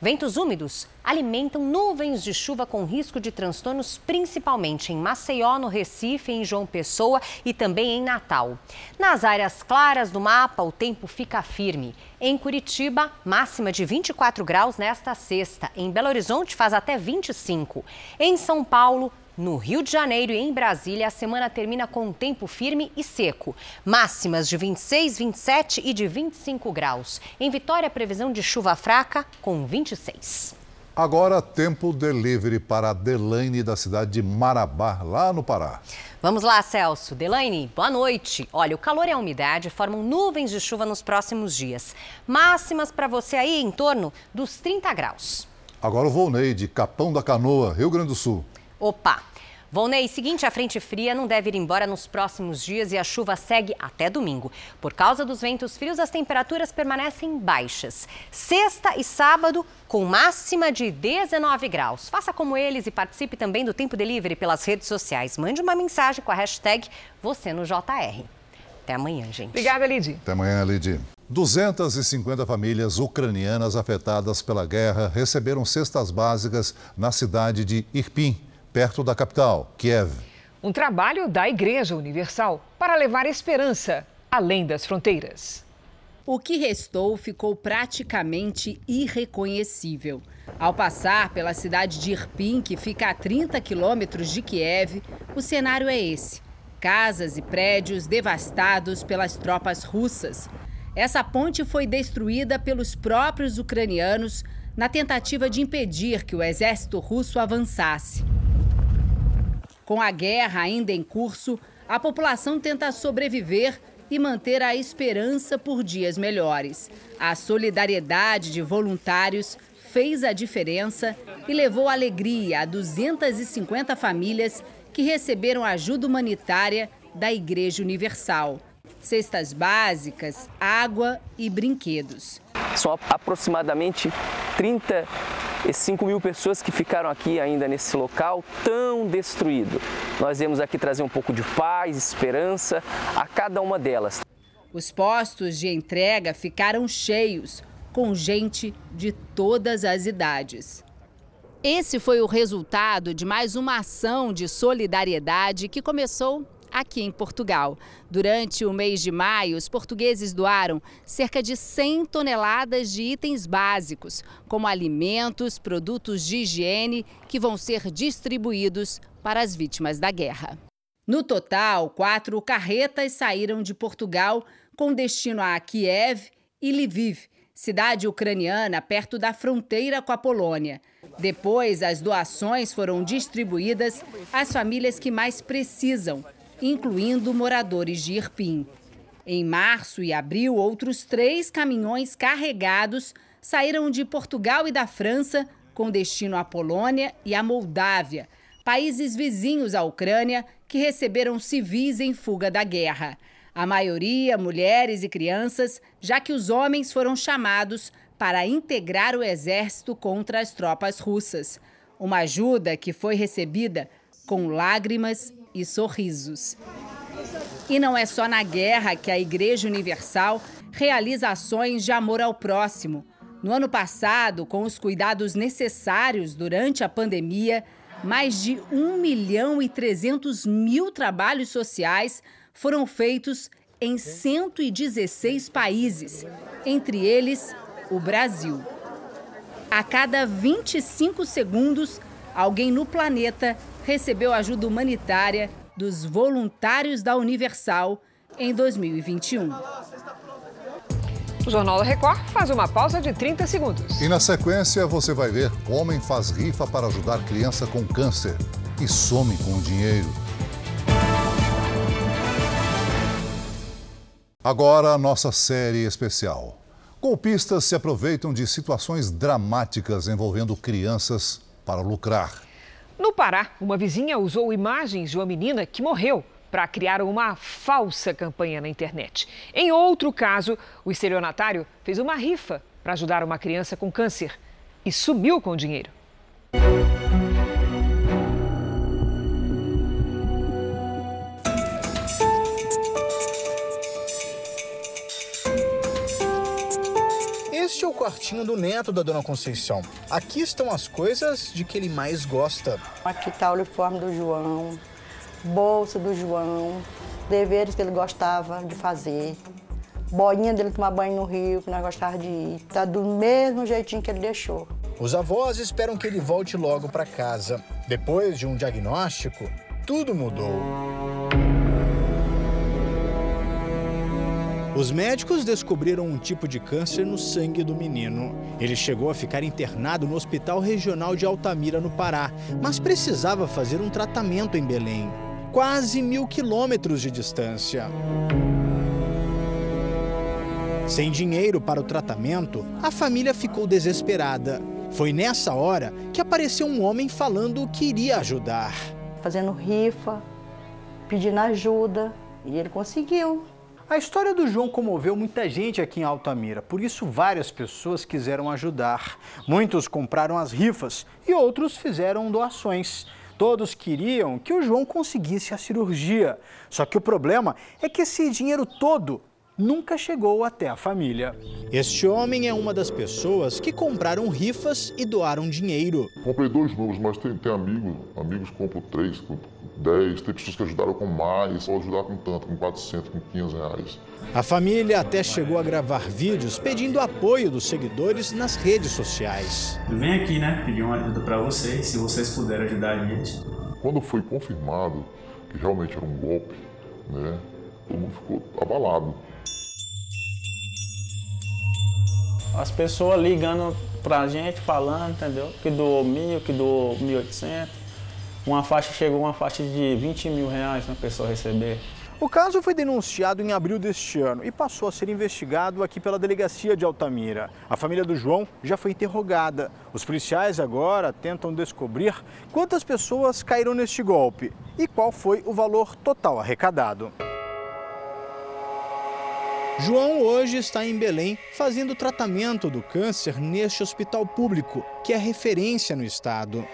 Ventos úmidos alimentam nuvens de chuva com risco de transtornos, principalmente em Maceió, no Recife, em João Pessoa e também em Natal. Nas áreas claras do mapa, o tempo fica firme. Em Curitiba, máxima de 24 graus nesta sexta. Em Belo Horizonte, faz até 25. Em São Paulo, no Rio de Janeiro e em Brasília, a semana termina com um tempo firme e seco. Máximas de 26, 27 e de 25 graus. Em Vitória, previsão de chuva fraca com 26. Agora, tempo delivery para a Delaine da cidade de Marabá, lá no Pará. Vamos lá, Celso. Delaine, boa noite. Olha, o calor e a umidade formam nuvens de chuva nos próximos dias. Máximas para você aí em torno dos 30 graus. Agora o Volney, de Capão da Canoa, Rio Grande do Sul. Opa! Volney, seguinte, a frente fria não deve ir embora nos próximos dias e a chuva segue até domingo. Por causa dos ventos frios, as temperaturas permanecem baixas. Sexta e sábado, com máxima de 19 graus. Faça como eles e participe também do Tempo Delivery pelas redes sociais. Mande uma mensagem com a hashtag você no JR. Até amanhã, gente. Obrigada, Lid. Até amanhã, Lid. 250 famílias ucranianas afetadas pela guerra receberam cestas básicas na cidade de Irpin perto da capital, Kiev. Um trabalho da Igreja Universal para levar esperança além das fronteiras. O que restou ficou praticamente irreconhecível. Ao passar pela cidade de Irpin, que fica a 30 quilômetros de Kiev, o cenário é esse: casas e prédios devastados pelas tropas russas. Essa ponte foi destruída pelos próprios ucranianos na tentativa de impedir que o exército russo avançasse. Com a guerra ainda em curso, a população tenta sobreviver e manter a esperança por dias melhores. A solidariedade de voluntários fez a diferença e levou alegria a 250 famílias que receberam ajuda humanitária da Igreja Universal. Cestas básicas, água e brinquedos. São aproximadamente 30 e 5 mil pessoas que ficaram aqui ainda nesse local tão destruído. Nós viemos aqui trazer um pouco de paz, esperança a cada uma delas. Os postos de entrega ficaram cheios, com gente de todas as idades. Esse foi o resultado de mais uma ação de solidariedade que começou aqui em Portugal. Durante o mês de maio, os portugueses doaram cerca de 100 toneladas de itens básicos, como alimentos, produtos de higiene, que vão ser distribuídos para as vítimas da guerra. No total, quatro carretas saíram de Portugal com destino a Kiev e Lviv, cidade ucraniana perto da fronteira com a Polônia. Depois, as doações foram distribuídas às famílias que mais precisam, incluindo moradores de Irpin. Em março e abril, outros três caminhões carregados saíram de Portugal e da França com destino à Polônia e à Moldávia, países vizinhos à Ucrânia que receberam civis em fuga da guerra. A maioria mulheres e crianças, já que os homens foram chamados para integrar o exército contra as tropas russas. Uma ajuda que foi recebida com lágrimas e sorrisos. E não é só na guerra que a Igreja Universal realiza ações de amor ao próximo. No ano passado, com os cuidados necessários durante a pandemia, mais de 1 milhão e 300 mil trabalhos sociais foram feitos em 116 países, entre eles o Brasil. A cada 25 segundos, alguém no planeta recebeu ajuda humanitária dos voluntários da Universal em 2021. O Jornal da Record faz uma pausa de 30 segundos. E na sequência você vai ver homem faz rifa para ajudar criança com câncer e some com o dinheiro. Agora a nossa série especial. Golpistas se aproveitam de situações dramáticas envolvendo crianças para lucrar. No Pará, uma vizinha usou imagens de uma menina que morreu para criar uma falsa campanha na internet. Em outro caso, o estelionatário fez uma rifa para ajudar uma criança com câncer e sumiu com o dinheiro. O quartinho do neto da dona Conceição. Aqui estão as coisas de que ele mais gosta. Aqui está o uniforme do João, bolsa do João, deveres que ele gostava de fazer, boinha dele tomar banho no rio, que nós gostávamos de ir. Tá do mesmo jeitinho que ele deixou. Os avós esperam que ele volte logo para casa. Depois de um diagnóstico, tudo mudou. Os médicos descobriram um tipo de câncer no sangue do menino. Ele chegou a ficar internado no Hospital Regional de Altamira, no Pará, mas precisava fazer um tratamento em Belém quase mil quilômetros de distância. Sem dinheiro para o tratamento, a família ficou desesperada. Foi nessa hora que apareceu um homem falando que iria ajudar. Fazendo rifa, pedindo ajuda, e ele conseguiu. A história do João comoveu muita gente aqui em Altamira, por isso várias pessoas quiseram ajudar. Muitos compraram as rifas e outros fizeram doações. Todos queriam que o João conseguisse a cirurgia. Só que o problema é que esse dinheiro todo nunca chegou até a família. Este homem é uma das pessoas que compraram rifas e doaram dinheiro. Comprei dois números, mas tem, tem amigos, amigos compram três, 10, tem pessoas que ajudaram com mais, ou ajudar com tanto, com 400, com 500 reais. A família até chegou a gravar vídeos pedindo apoio dos seguidores nas redes sociais. Vem aqui, né, pedir uma ajuda para vocês, se vocês puderem ajudar a gente. Quando foi confirmado que realmente era um golpe, né, todo mundo ficou abalado. As pessoas ligando pra gente, falando, entendeu? Que doou mil, que doou 1.800. Uma faixa chegou uma faixa de 20 mil reais na pessoa receber. O caso foi denunciado em abril deste ano e passou a ser investigado aqui pela delegacia de Altamira. A família do João já foi interrogada. Os policiais agora tentam descobrir quantas pessoas caíram neste golpe e qual foi o valor total arrecadado. João hoje está em Belém fazendo tratamento do câncer neste hospital público, que é referência no estado.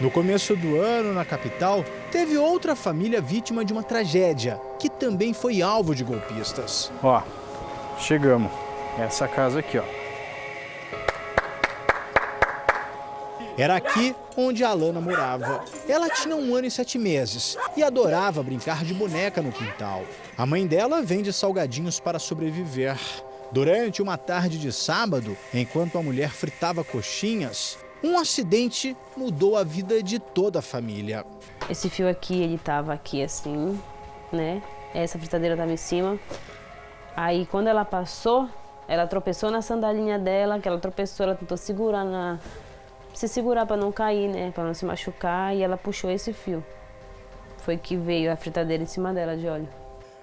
No começo do ano, na capital, teve outra família vítima de uma tragédia, que também foi alvo de golpistas. Ó, chegamos. Essa casa aqui, ó. Era aqui onde a Alana morava. Ela tinha um ano e sete meses e adorava brincar de boneca no quintal. A mãe dela vende salgadinhos para sobreviver. Durante uma tarde de sábado, enquanto a mulher fritava coxinhas, um acidente mudou a vida de toda a família. Esse fio aqui, ele tava aqui assim, né? Essa fritadeira tava em cima. Aí quando ela passou, ela tropeçou na sandalinha dela, que ela tropeçou, ela tentou segurar na se segurar para não cair, né, para não se machucar, e ela puxou esse fio. Foi que veio a fritadeira em cima dela de óleo.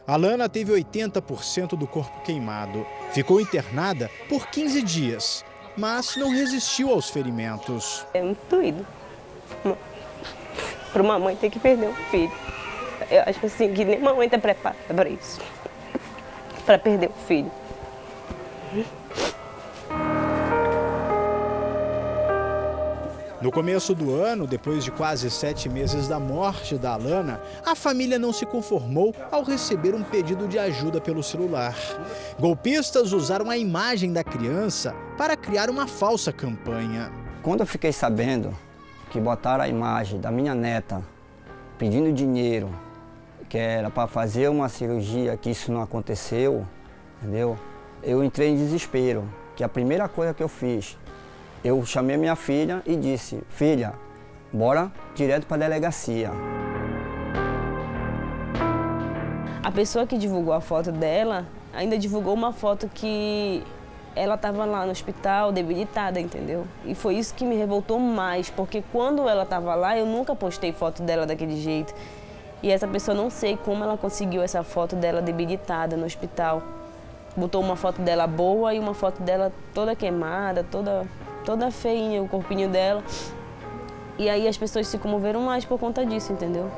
Alana teve 80% do corpo queimado. Ficou internada por 15 dias, mas não resistiu aos ferimentos. É muito doído. Para uma mãe ter que perder um filho. Eu acho assim que nem mãe está preparada para isso. Para perder um filho. No começo do ano, depois de quase sete meses da morte da Alana, a família não se conformou ao receber um pedido de ajuda pelo celular. Golpistas usaram a imagem da criança para criar uma falsa campanha. Quando eu fiquei sabendo que botaram a imagem da minha neta pedindo dinheiro, que era para fazer uma cirurgia, que isso não aconteceu, entendeu? Eu entrei em desespero, que a primeira coisa que eu fiz eu chamei minha filha e disse: Filha, bora direto para a delegacia. A pessoa que divulgou a foto dela ainda divulgou uma foto que ela estava lá no hospital debilitada, entendeu? E foi isso que me revoltou mais, porque quando ela estava lá eu nunca postei foto dela daquele jeito. E essa pessoa não sei como ela conseguiu essa foto dela debilitada no hospital. Botou uma foto dela boa e uma foto dela toda queimada, toda toda feinha, o corpinho dela. E aí as pessoas se comoveram mais por conta disso, entendeu?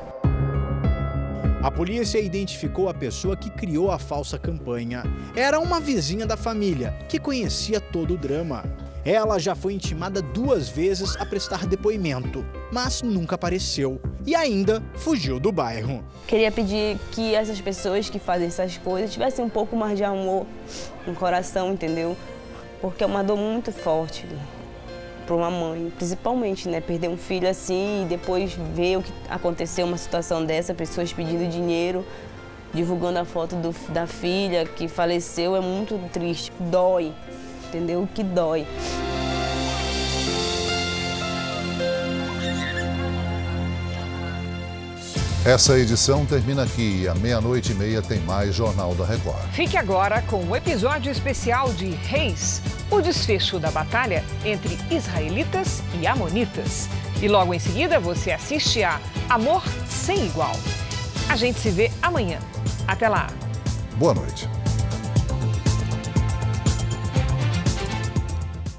A polícia identificou a pessoa que criou a falsa campanha. Era uma vizinha da família, que conhecia todo o drama. Ela já foi intimada duas vezes a prestar depoimento, mas nunca apareceu e ainda fugiu do bairro. Queria pedir que essas pessoas que fazem essas coisas tivessem um pouco mais de amor no coração, entendeu? Porque é uma dor muito forte para uma mãe, principalmente, né? Perder um filho assim e depois ver o que aconteceu, uma situação dessa, pessoas pedindo dinheiro, divulgando a foto do, da filha que faleceu, é muito triste. Dói, entendeu? Que dói. Essa edição termina aqui à meia-noite e meia tem mais Jornal da Record. Fique agora com o um episódio especial de Reis, o desfecho da batalha entre israelitas e amonitas. E logo em seguida você assiste a Amor Sem Igual. A gente se vê amanhã. Até lá. Boa noite.